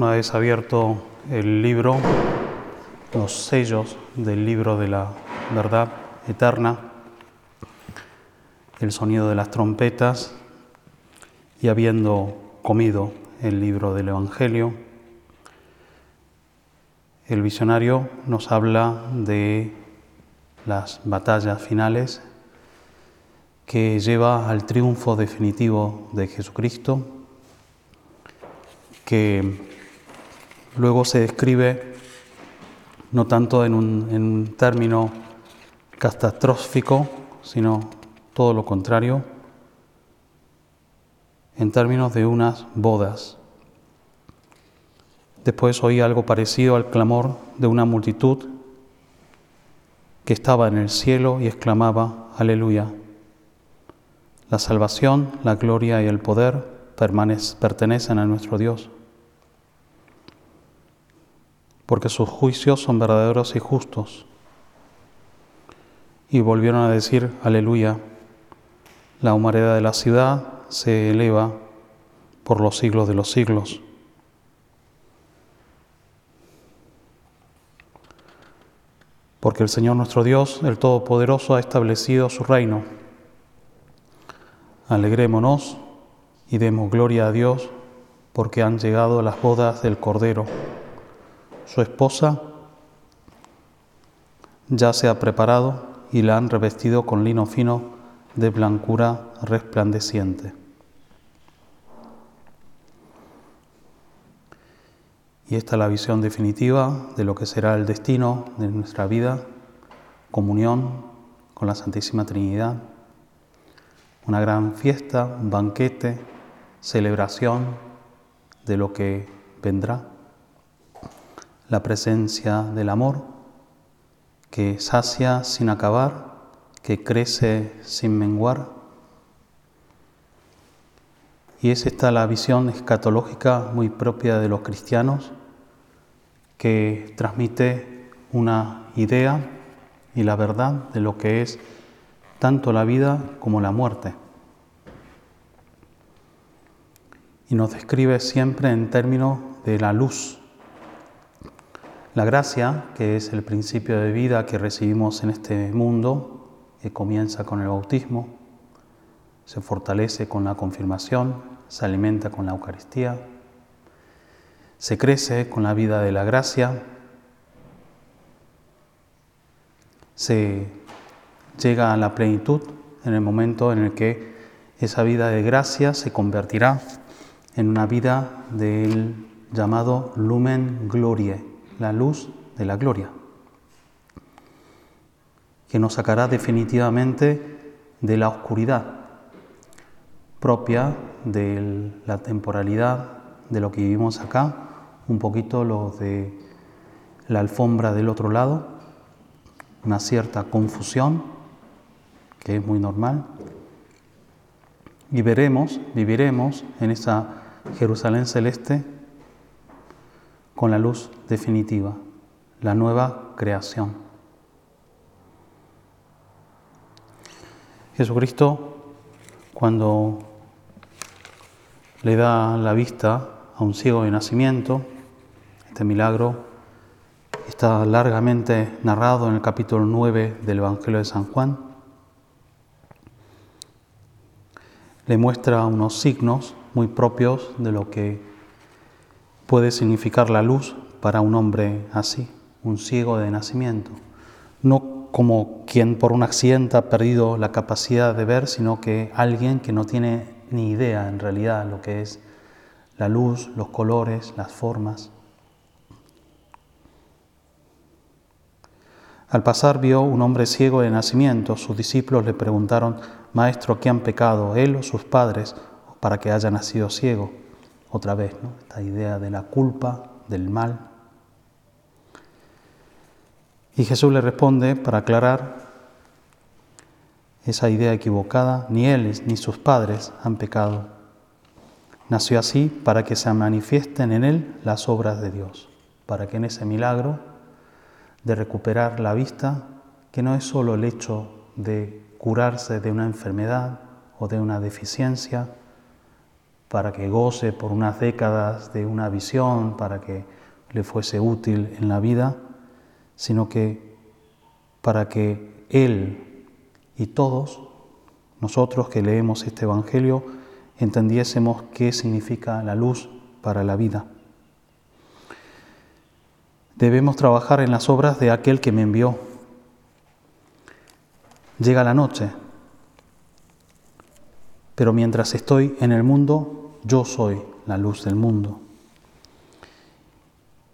Una vez abierto el libro, los sellos del libro de la verdad eterna, el sonido de las trompetas y habiendo comido el libro del Evangelio, el visionario nos habla de las batallas finales que lleva al triunfo definitivo de Jesucristo, que Luego se describe no tanto en un, término catastrófico, sino todo lo contrario, en términos de unas bodas. Después oí algo parecido al clamor de una multitud que estaba en el cielo y exclamaba, aleluya. La salvación, la gloria y el poder pertenecen a nuestro Dios porque sus juicios son verdaderos y justos. Y volvieron a decir, aleluya, la humareda de la ciudad se eleva por los siglos de los siglos. Porque el Señor nuestro Dios, el Todopoderoso, ha establecido su reino. Alegrémonos y demos gloria a Dios porque han llegado las bodas del Cordero. Su esposa ya se ha preparado y la han revestido con lino fino de blancura resplandeciente. Y esta es la visión definitiva de lo que será el destino de nuestra vida, comunión con la Santísima Trinidad, una gran fiesta, un banquete, celebración de lo que vendrá la presencia del amor que sacia sin acabar, que crece sin menguar. Y es esta la visión escatológica muy propia de los cristianos que transmite una idea y la verdad de lo que es tanto la vida como la muerte. Y nos describe siempre en términos de la luz la gracia, que es el principio de vida que recibimos en este mundo, que comienza con el bautismo, se fortalece con la confirmación, se alimenta con la Eucaristía, se crece con la vida de la gracia, se llega a la plenitud en el momento en el que esa vida de gracia se convertirá en una vida del llamado lumen glorie, la luz de la gloria, que nos sacará definitivamente de la oscuridad propia de la temporalidad de lo que vivimos acá, un poquito lo de la alfombra del otro lado, una cierta confusión, que es muy normal, y veremos, viviremos en esa Jerusalén celeste con la luz definitiva, la nueva creación. Jesucristo, cuando le da la vista a un ciego de nacimiento. Este milagro está largamente narrado en el capítulo 9 del Evangelio de San Juan. Le muestra unos signos muy propios de lo que puede significar la luz para un hombre así, un ciego de nacimiento. No como quien por un accidente ha perdido la capacidad de ver, sino que alguien que no tiene ni idea en realidad lo que es la luz, los colores, las formas. Al pasar vio un hombre ciego de nacimiento. Sus discípulos le preguntaron, Maestro, ¿qué han pecado, él o sus padres, para que haya nacido ciego? Otra vez, ¿no? esta idea de la culpa, del mal. Y Jesús le responde para aclarar esa idea equivocada, ni él ni sus padres han pecado. Nació así para que se manifiesten en él las obras de Dios, para que en ese milagro de recuperar la vista, que no es solo el hecho de curarse de una enfermedad o de una deficiencia, para que goce por unas décadas de una visión, para que le fuese útil en la vida, sino que para que Él y todos nosotros que leemos este Evangelio entendiésemos qué significa la luz para la vida. Debemos trabajar en las obras de aquel que me envió. Llega la noche, pero mientras estoy en el mundo, yo soy la luz del mundo.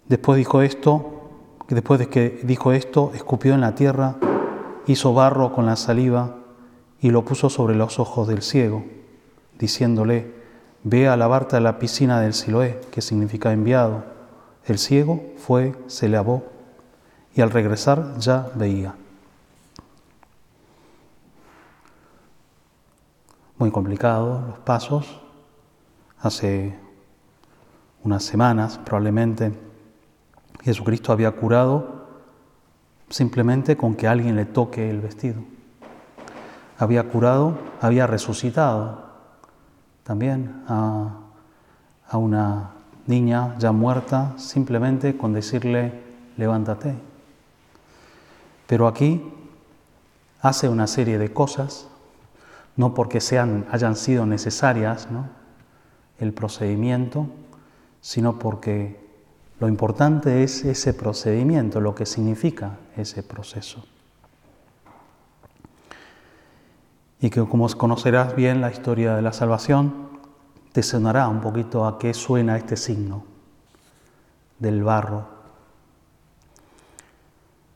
Después dijo esto, después de que dijo esto, escupió en la tierra, hizo barro con la saliva y lo puso sobre los ojos del ciego, diciéndole, ve a lavarte a la piscina del Siloé, que significa enviado. El ciego fue, se lavó y al regresar ya veía. Muy complicado los pasos. Hace unas semanas probablemente Jesucristo había curado simplemente con que alguien le toque el vestido. Había curado, había resucitado también a, una niña ya muerta simplemente con decirle, levántate. Pero aquí hace una serie de cosas, no porque sean, hayan sido necesarias el procedimiento, sino porque lo importante es ese procedimiento, lo que significa ese proceso. Y que como conocerás bien la historia de la salvación, te sonará un poquito a qué suena este signo del barro.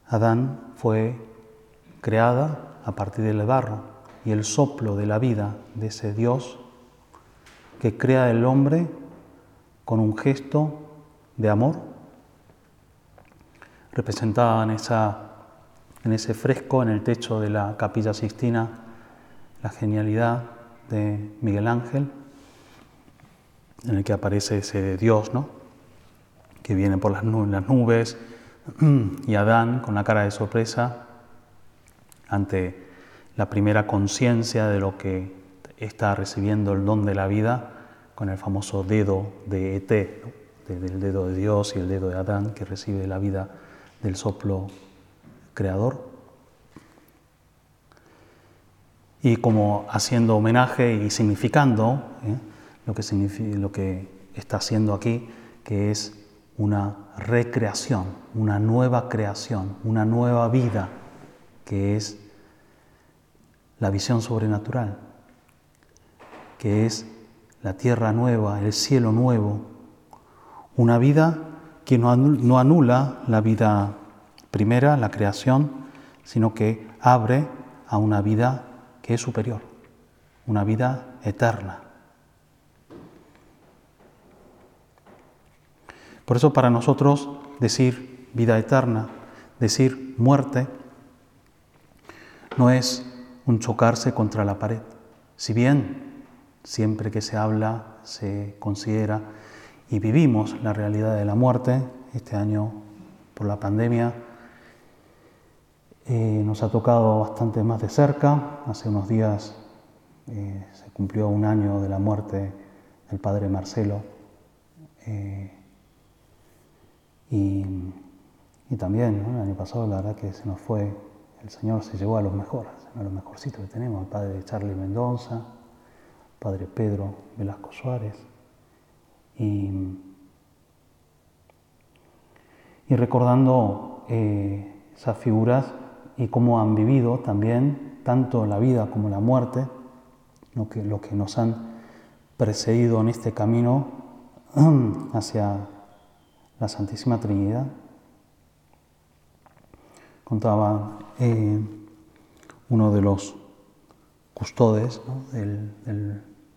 Adán fue creada a partir del barro y el soplo de la vida de ese Dios que crea el hombre con un gesto de amor, representada en, esa, en ese fresco en el techo de la capilla Sistina, la genialidad de Miguel Ángel, en el que aparece ese Dios, ¿no? que viene por las nubes, y Adán con la cara de sorpresa ante la primera conciencia de lo que está recibiendo el don de la vida con el famoso dedo de Et, del dedo de Dios y el dedo de Adán que recibe la vida del soplo creador. Y como haciendo homenaje y significando, ¿eh? lo que, significa, lo que está haciendo aquí, que es una recreación, una nueva creación, una nueva vida, que es la visión sobrenatural, que es la tierra nueva, el cielo nuevo, una vida que no anula la vida primera, la creación, sino que abre a una vida que es superior, una vida eterna. Por eso para nosotros decir vida eterna, decir muerte, no es un chocarse contra la pared. Si bien siempre que se habla, se considera y vivimos la realidad de la muerte, este año por la pandemia eh, nos ha tocado bastante más de cerca. Hace unos días eh, se cumplió un año de la muerte del padre Marcelo Eh, y, también, el año pasado la verdad que se nos fue, el Señor se llevó a los mejores, a los mejorcitos que tenemos, el padre Charlie Mendoza, padre Pedro Velasco Suárez. Y, y recordando eh, esas figuras y cómo han vivido también tanto la vida como la muerte, lo que, lo que nos han precedido en este camino hacia la Santísima Trinidad. Contaba eh, uno de los custodes del,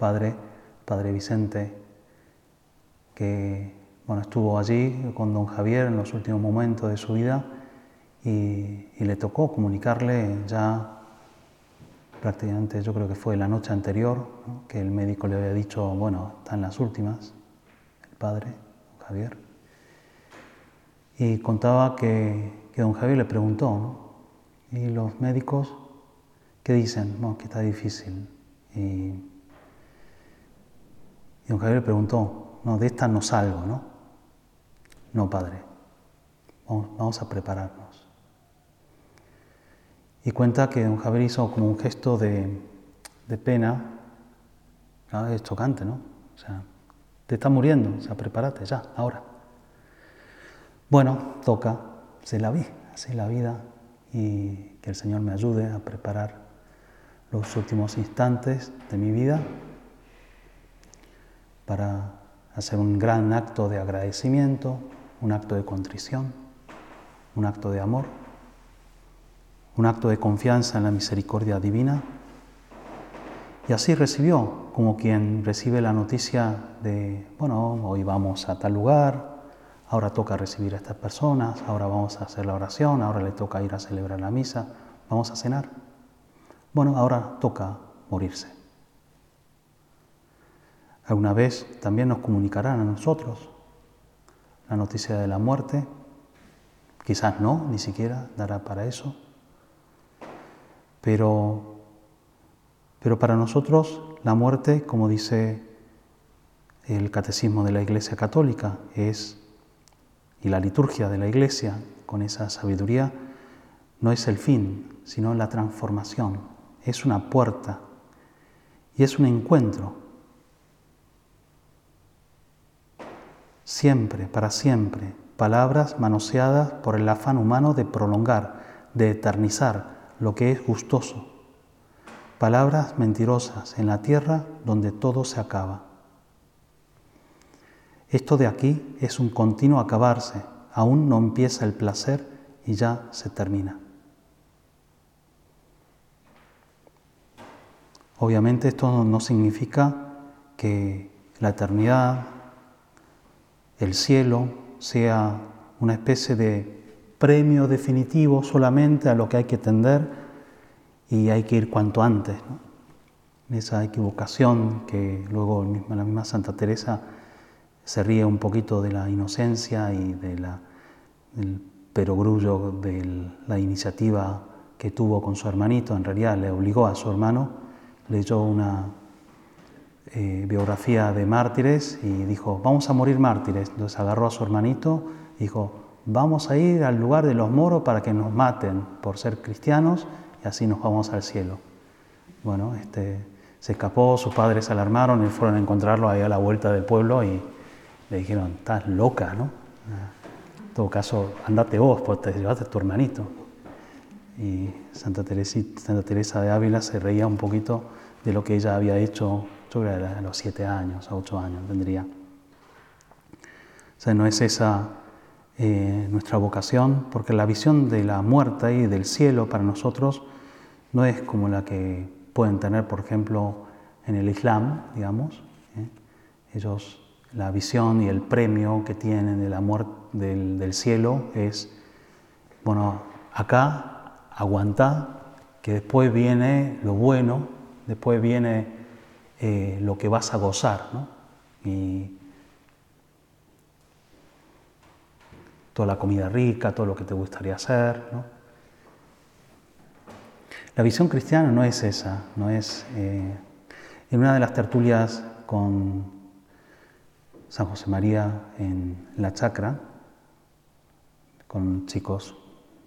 padre, padre Vicente, que bueno, estuvo allí con don Javier en los últimos momentos de su vida y, le tocó comunicarle ya prácticamente, yo creo que fue la noche anterior, que el médico le había dicho, bueno, están las últimas, el padre, don Javier. Y contaba que, que don Javier le preguntó, ¿no? ¿y los médicos qué dicen? No, que está difícil. Y, y don Javier le preguntó, no, de esta no salgo, ¿no? No, padre, vamos a prepararnos. Y cuenta que don Javier hizo como un gesto de, pena, es chocante, ¿no? O sea, te está muriendo, o sea, prepárate ya, ahora. Bueno, toca, se la vi, así la vida y que el Señor me ayude a preparar los últimos instantes de mi vida para hacer un gran acto de agradecimiento, un acto de contrición, un acto de amor un acto de confianza en la misericordia divina. Y así recibió, como quien recibe la noticia de, bueno, hoy vamos a tal lugar, ahora toca recibir a estas personas, ahora vamos a hacer la oración, ahora le toca ir a celebrar la misa, vamos a cenar. Bueno, ahora toca morirse. Alguna vez también nos comunicarán a nosotros la noticia de la muerte, quizás no, ni siquiera dará para eso. Pero, pero para nosotros la muerte, como dice el catecismo de la Iglesia Católica, es, y la liturgia de la Iglesia, con esa sabiduría, no es el fin, sino la transformación. Es una puerta y es un encuentro. Siempre, para siempre, palabras manoseadas por el afán humano de prolongar, de eternizar, lo que es gustoso, palabras mentirosas en la tierra donde todo se acaba. Esto de aquí es un continuo acabarse, aún no empieza el placer y ya se termina. Obviamente esto no significa que la eternidad, el cielo, sea una especie de premio definitivo solamente a lo que hay que tender y hay que ir cuanto antes. Esa equivocación que luego la misma Santa Teresa se ríe un poquito de la inocencia y del perogrullo de la iniciativa que tuvo con su hermanito, en realidad le obligó a su hermano, leyó una eh, biografía de mártires y dijo, vamos a morir mártires. Entonces agarró a su hermanito y dijo, vamos a ir al lugar de los moros para que nos maten por ser cristianos y así nos vamos al cielo. Bueno, este, se escapó, sus padres se alarmaron y fueron a encontrarlo ahí a la vuelta del pueblo y le dijeron, estás loca, ¿no? En todo caso, andate vos, porque te llevaste a tu hermanito. Y Santa, Santa Teresa de Ávila se reía un poquito de lo que ella había hecho, a los siete años, a ocho años tendría. O sea, no es esa eh, nuestra vocación, porque la visión de la muerte y del cielo para nosotros no es como la que pueden tener, por ejemplo, en el Islam, digamos. ¿eh? Ellos, la visión y el premio que tienen de la muerte del, cielo es, bueno, acá aguanta, que después viene lo bueno, después viene eh, lo que vas a gozar, ¿no? Y, toda la comida rica, todo lo que te gustaría hacer. La visión cristiana no es esa, no es... Eh, en una de las tertulias con San José María en la chacra, con chicos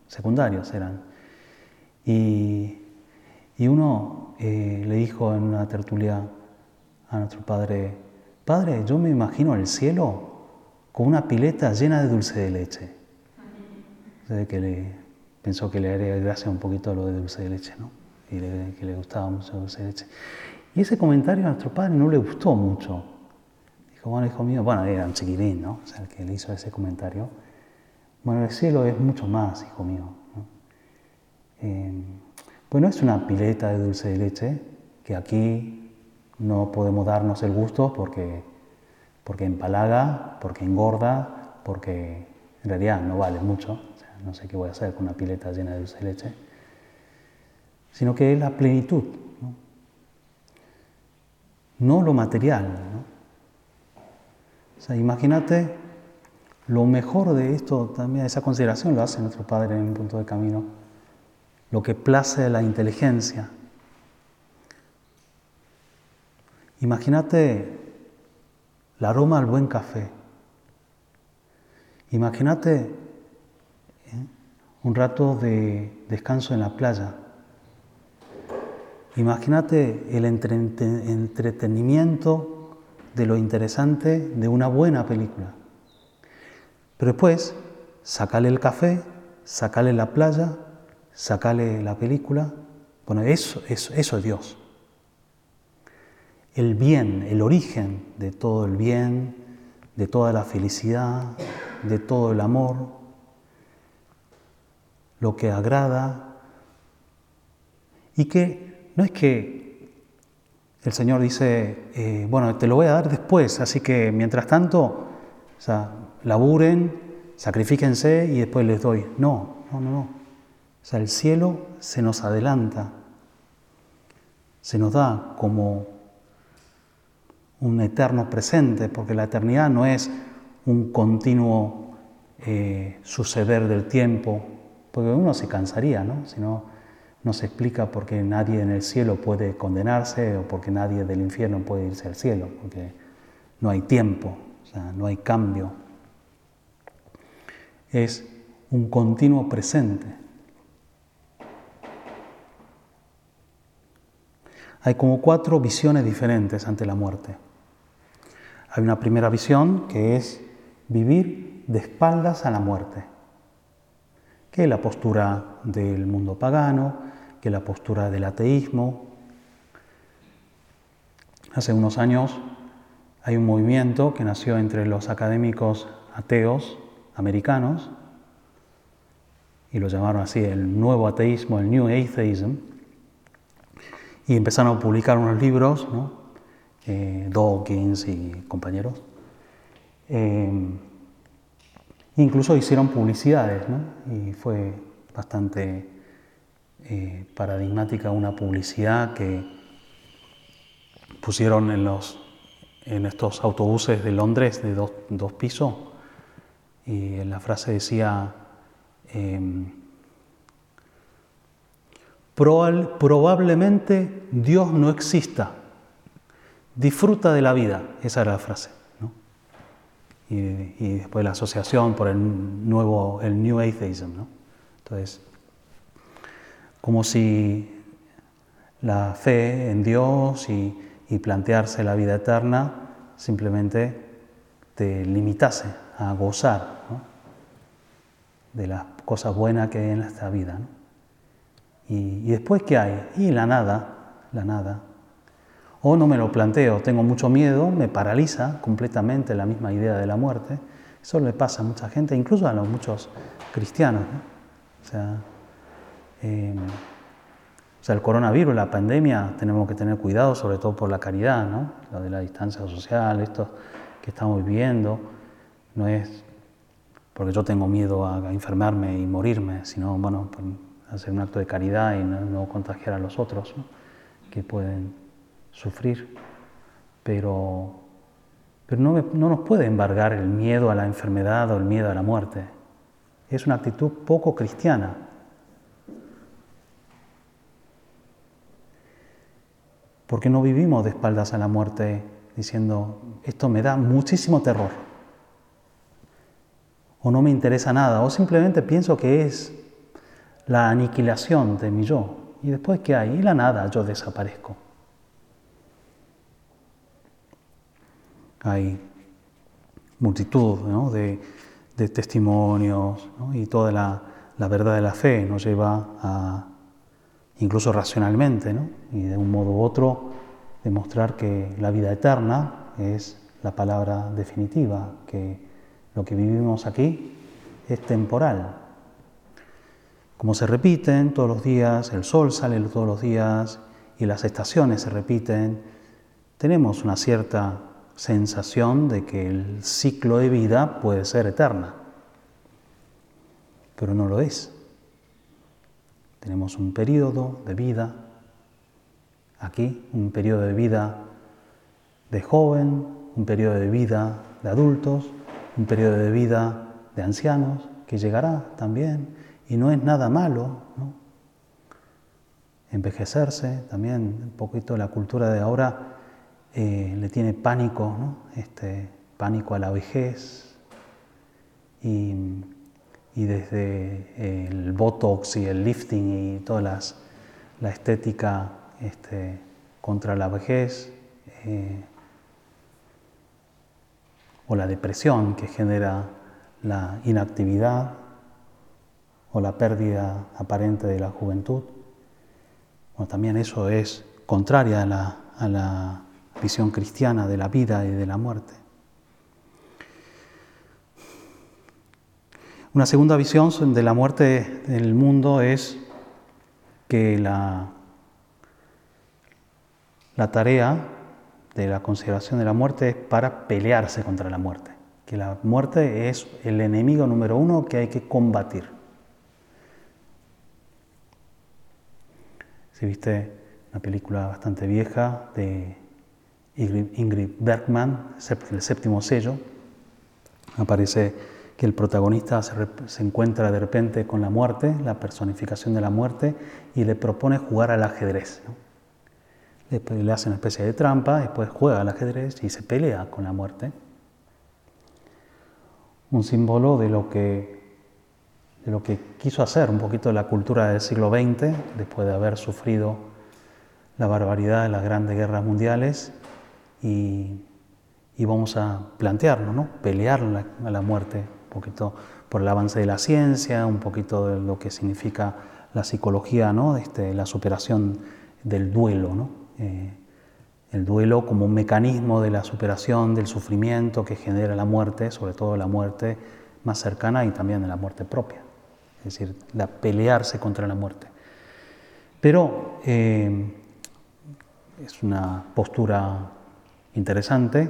secundarios eran. Y, uno eh, le dijo en una tertulia a nuestro padre, Padre, yo me imagino el cielo con una pileta llena de dulce de leche. que le, pensó que le haría gracia un poquito lo de dulce de leche, ¿no? Y que le gustaba mucho el dulce de leche. Y ese comentario a nuestro padre no le gustó mucho. Dijo, bueno, hijo mío, bueno, era un chiquirín, ¿no? O sea, el que le hizo ese comentario. Bueno, el cielo es mucho más, hijo mío. ¿no? Eh, pues no es una pileta de dulce de leche, que aquí no podemos darnos el gusto porque, porque empalaga, porque engorda, porque en realidad no vale mucho. no sé qué voy a hacer con una pileta llena de dulce leche. Sino que es la plenitud, no, no lo material. ¿no? O sea, imagínate lo mejor de esto, también esa consideración lo hace nuestro Padre en un punto de camino, lo que place la inteligencia. Imagínate el aroma al buen café. Imagínate ¿eh? un rato de descanso en la playa. Imagínate el entretenimiento de lo interesante de una buena película. Pero después, sacale el café, sacale la playa, sacale la película. Bueno, eso, eso, eso es Dios. El bien, el origen de todo el bien, de toda la felicidad, de todo el amor, lo que agrada, y que no es que el Señor dice, eh, bueno, te lo voy a dar después, así que mientras tanto, sea, laburen, sacrifíquense y después les doy. No, no, no, no. O sea, el cielo se nos adelanta, se nos da como un eterno presente, porque la eternidad no es un continuo eh, suceder del tiempo, porque uno se cansaría, ¿no? Si no, no se explica por qué nadie en el cielo puede condenarse o por qué nadie del infierno puede irse al cielo, porque no hay tiempo, no hay cambio es un continuo presente. Hay como cuatro visiones diferentes ante la muerte. Hay una primera visión que es vivir de espaldas a la muerte, que es la postura del mundo pagano, que es la postura del ateísmo. Hace unos años hay un movimiento que nació entre los académicos ateos americanos, y lo llamaron así el nuevo ateísmo, el New Atheism, y empezaron a publicar unos libros, ¿no? Eh, Dawkins y compañeros. Eh, incluso hicieron publicidades, ¿no? y fue bastante eh, paradigmática una publicidad que pusieron en, los, en estos autobuses de Londres de dos, dos pisos y la frase decía, em, probablemente Dios no exista, disfruta de la vida, esa era la frase. Y, después la asociación por el nuevo, el New Atheism. ¿no? Entonces, como si la fe en Dios y, y plantearse la vida eterna simplemente te limitase a gozar de las cosas buenas que hay en esta vida. Y, después, ¿qué hay? Y la nada, la nada. O no me lo planteo, tengo mucho miedo, me paraliza completamente la misma idea de la muerte. Eso le pasa a mucha gente, incluso a los muchos cristianos. O, sea, em, o sea, el coronavirus, la pandemia, tenemos que tener cuidado, sobre todo por la caridad, ¿no? lo de la distancia social, esto que estamos viviendo, no es porque yo tengo miedo a, enfermarme y morirme, sino, bueno, hacer un acto de caridad y no, contagiar a los otros que pueden sufrir. Pero, pero no, no nos puede embargar el miedo a la enfermedad o el miedo a la muerte. Es una actitud poco cristiana. Porque no vivimos de espaldas a la muerte diciendo, esto me da muchísimo terror, o no me interesa nada, o simplemente pienso que es la aniquilación de mi yo, y después ¿qué hay? Y la nada, yo desaparezco. Hay multitud de, testimonios y toda la, verdad de la fe nos lleva a, incluso racionalmente, y de un modo u otro, demostrar que la vida eterna es la palabra definitiva, que lo que vivimos aquí es temporal. Como se repiten todos los días, el sol sale todos los días y las estaciones se repiten, tenemos una cierta sensación de que el ciclo de vida puede ser eterna, pero no lo es. Tenemos un periodo de vida aquí, un periodo de vida de joven, un periodo de vida de adultos, un periodo de vida de ancianos que llegará también y no es nada malo. Envejecerse, también un poquito la cultura de ahora eh, le tiene pánico, este, pánico a la vejez y desde el botox y el lifting y toda la estética este, contra la vejez eh, o la depresión que genera la inactividad o la pérdida aparente de la juventud. también eso es contraria a la visión cristiana de la vida y de la muerte. Una segunda visión de la muerte del mundo es que la, la tarea de la consideración de la muerte es para pelearse contra la muerte, que la muerte es el enemigo número uno que hay que combatir. Si viste una película bastante vieja de Ingrid Bergman, El séptimo sello, aparece que el protagonista se, encuentra de repente con la muerte, la personificación de la muerte, y le propone jugar al ajedrez. Le hace una especie de trampa, después juega al ajedrez y se pelea con la muerte. Un símbolo de lo que, de lo que quiso hacer un poquito la cultura del siglo XX, después de haber sufrido la barbaridad de las grandes guerras mundiales y, vamos a plantearnos, ¿no? pelear a la muerte, un poquito por el avance de la ciencia, un poquito de lo que significa la psicología, ¿no? este, la superación del duelo. ¿no? Eh, el duelo como un mecanismo de la superación del sufrimiento que genera la muerte, sobre todo la muerte más cercana y también de la muerte propia, es decir, la pelearse contra la muerte. Pero eh, es una postura interesante,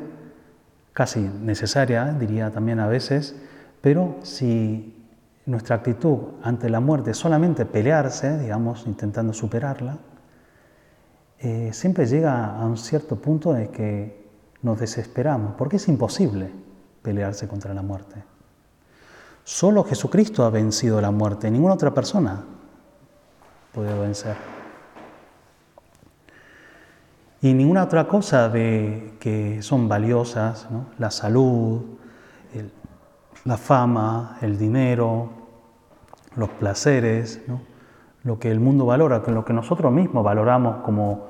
casi necesaria, diría también a veces, pero si nuestra actitud ante la muerte es solamente pelearse, digamos, intentando superarla, eh, siempre llega a un cierto punto en que nos desesperamos, porque es imposible pelearse contra la muerte. Solo Jesucristo ha vencido la muerte, ninguna otra persona puede vencer. Y ninguna otra cosa de, que son valiosas, la salud, la fama, el dinero, los placeres, lo que el mundo valora, lo que nosotros mismos valoramos como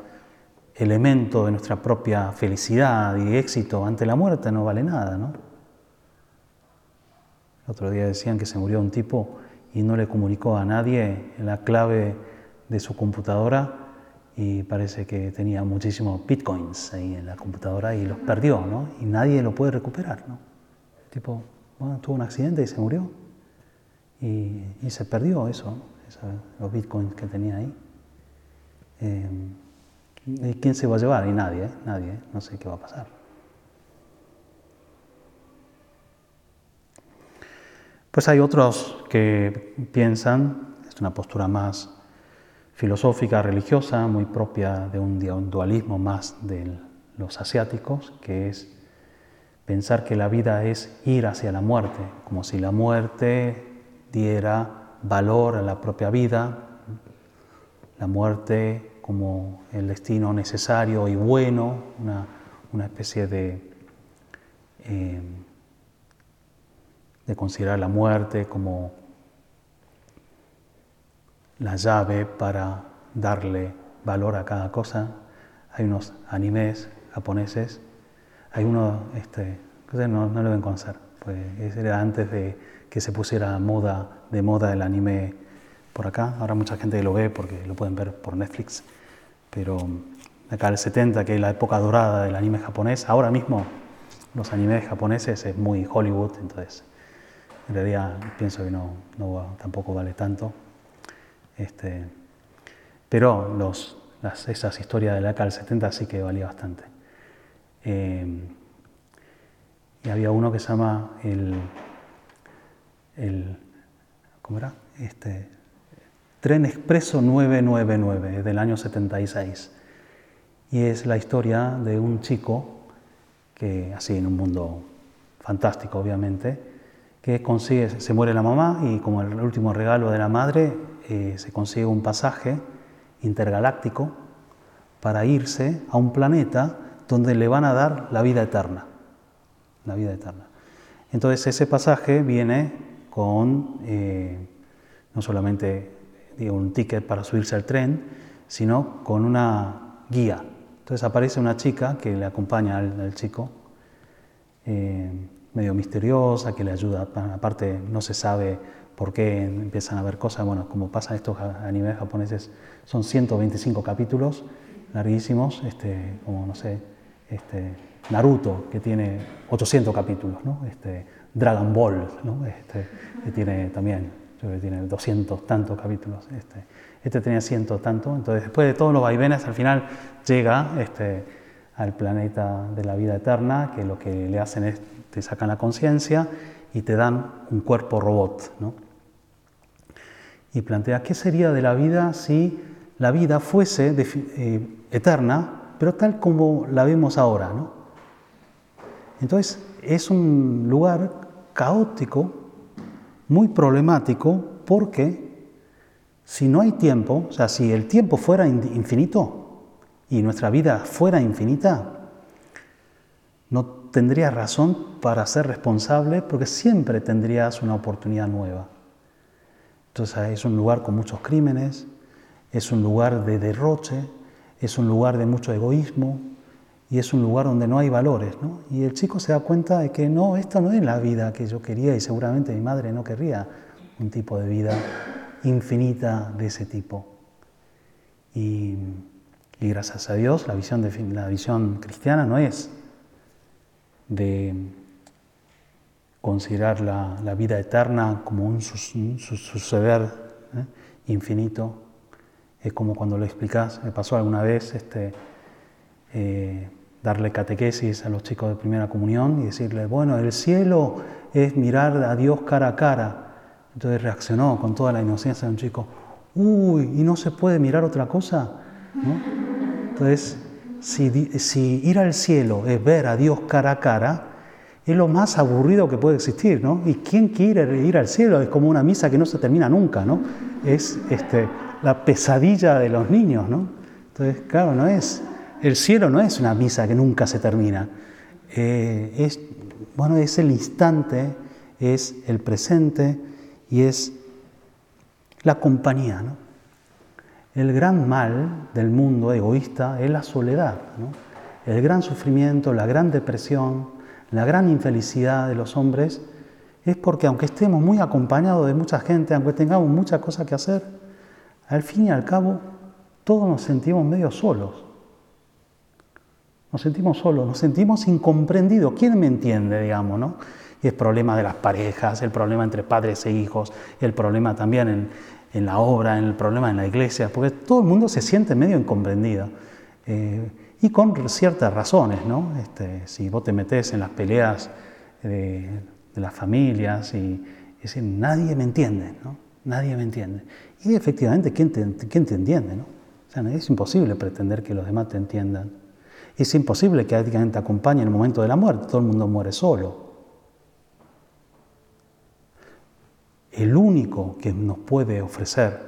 elemento de nuestra propia felicidad y éxito ante la muerte no vale nada. ¿no? El otro día decían que se murió un tipo y no le comunicó a nadie la clave de su computadora y parece que tenía muchísimos bitcoins ahí en la computadora y los perdió, ¿no? Y nadie lo puede recuperar, ¿no? Tipo, bueno, tuvo un accidente y se murió. Y, se perdió eso, los bitcoins que tenía ahí. Eh, ¿Y quién se va a llevar? Y nadie, ¿eh? nadie, ¿eh? no sé qué va a pasar. Pues hay otros que piensan, es una postura más filosófica, religiosa, muy propia de un dualismo más de los asiáticos, que es pensar que la vida es ir hacia la muerte, como si la muerte diera valor a la propia vida, la muerte como el destino necesario y bueno, una especie de, eh, de considerar la muerte como la llave para darle valor a cada cosa. Hay unos animes japoneses, hay uno, este, no, no lo deben conocer, pues era antes de que se pusiera moda, de moda el anime por acá. Ahora mucha gente lo ve porque lo pueden ver por Netflix, pero acá el 70, que es la época dorada del anime japonés, ahora mismo los animes japoneses es muy Hollywood, entonces en realidad pienso que no, no tampoco vale tanto. Este, pero esas historias de la década del 70 sí que valía bastante. Eh, y había uno que se llama el, el ¿cómo era? Este, Tren Expreso 999 del año 76. Y es la historia de un chico que, así en un mundo fantástico obviamente, que consigue, se muere la mamá y como el último regalo de la madre eh, se consigue un pasaje intergaláctico para irse a un planeta donde le van a dar la vida eterna. La vida eterna. Entonces ese pasaje viene con eh, no solamente un ticket para subirse al tren, sino con una guía. Entonces aparece una chica que le acompaña al, chico, eh, medio misteriosa, que le ayuda. Aparte no se sabe por qué empiezan a ver cosas. Bueno, como pasa estos animes japoneses, son 125 capítulos larguísimos, este, como no sé, este, Naruto, que tiene 800 capítulos, ¿no? este, Dragon Ball, ¿no? este, que tiene también, yo creo que tiene 200 tantos capítulos. Este, este tenía ciento tanto, entonces después de todos los vaivenes, al final llega este, al planeta de la vida eterna, que lo que le hacen es te sacan la conciencia y te dan un cuerpo robot. ¿no? Y plantea, ¿qué sería de la vida si la vida fuese eh, eterna, pero tal como la vemos ahora? ¿no? Entonces es un lugar caótico, muy problemático, porque si no hay tiempo, o sea, si el tiempo fuera infinito y nuestra vida fuera infinita, no tendrías razón para ser responsable porque siempre tendrías una oportunidad nueva. Entonces es un lugar con muchos crímenes, es un lugar de derroche, es un lugar de mucho egoísmo, y es un lugar donde no hay valores. ¿no? Y el chico se da cuenta de que no, esta no es la vida que yo quería y seguramente mi madre no querría un tipo de vida infinita de ese tipo. Y, gracias a Dios la visión, la visión cristiana no es de considerar la, vida eterna como un, suceder ¿eh? infinito. Es como cuando lo explicas, me pasó alguna vez, este, eh, darle catequesis a los chicos de primera comunión y decirle, bueno, el cielo es mirar a Dios cara a cara. Entonces reaccionó con toda la inocencia de un chico, uy, ¿y no se puede mirar otra cosa? Entonces, si, ir al cielo es ver a Dios cara a cara, es lo más aburrido que puede existir, ¿no? ¿Y quién quiere ir al cielo? Es como una misa que no se termina nunca, ¿no? Es este, la pesadilla de los niños, ¿no? Entonces, claro, no es el cielo no es una misa que nunca se termina. Eh, es, bueno, es el instante, es el presente y es la compañía. El gran mal del mundo egoísta es la soledad. El gran sufrimiento, la gran depresión, la gran infelicidad de los hombres es porque aunque estemos muy acompañados de mucha gente, aunque tengamos muchas cosas que hacer, al fin y al cabo todos nos sentimos medio solos. Nos sentimos solos, nos sentimos incomprendidos. ¿Quién me entiende, digamos, no? Y el problema de las parejas, el problema entre padres e hijos, el problema también en, la obra, el problema en la iglesia, porque todo el mundo se siente medio incomprendido. Eh, y con ciertas razones, ¿no? Este, si vos te metés en las peleas de, las familias y, y nadie me entiende, ¿no? Nadie me entiende. Y efectivamente, ¿quién te, quién te entiende, no? O sea, es imposible pretender que los demás te entiendan. Es imposible que alguien te acompañe en el momento de la muerte, todo el mundo muere solo. El único que nos puede ofrecer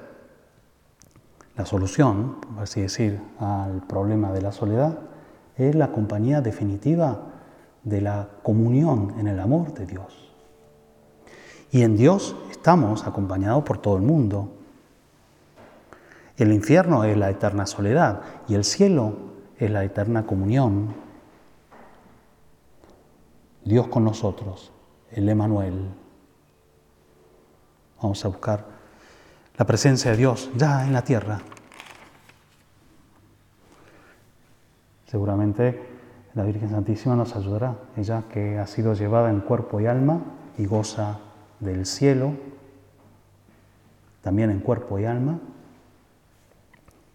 la solución, por así decir, al problema de la soledad, es la compañía definitiva de la comunión en el amor de Dios. Y en Dios estamos acompañados por todo el mundo. El infierno es la eterna soledad y el cielo es la eterna comunión. Dios con nosotros, el Emanuel. Vamos a buscar la presencia de Dios ya en la tierra. Seguramente la Virgen Santísima nos ayudará, ella que ha sido llevada en cuerpo y alma y goza del cielo, también en cuerpo y alma,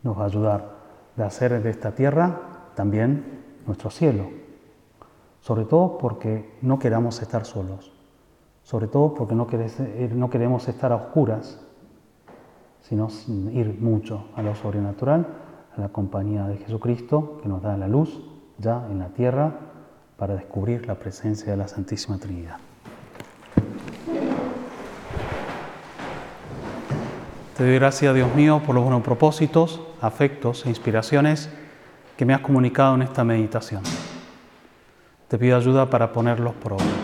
nos va a ayudar de hacer de esta tierra también nuestro cielo, sobre todo porque no queramos estar solos, sobre todo porque no, no queremos estar a oscuras, sino ir mucho a lo sobrenatural, a la compañía de Jesucristo que nos da la luz ya en la tierra para descubrir la presencia de la Santísima Trinidad. Te doy gracias, Dios mío, por los buenos propósitos, afectos e inspiraciones que me has comunicado en esta meditación. Te pido ayuda para ponerlos por obra.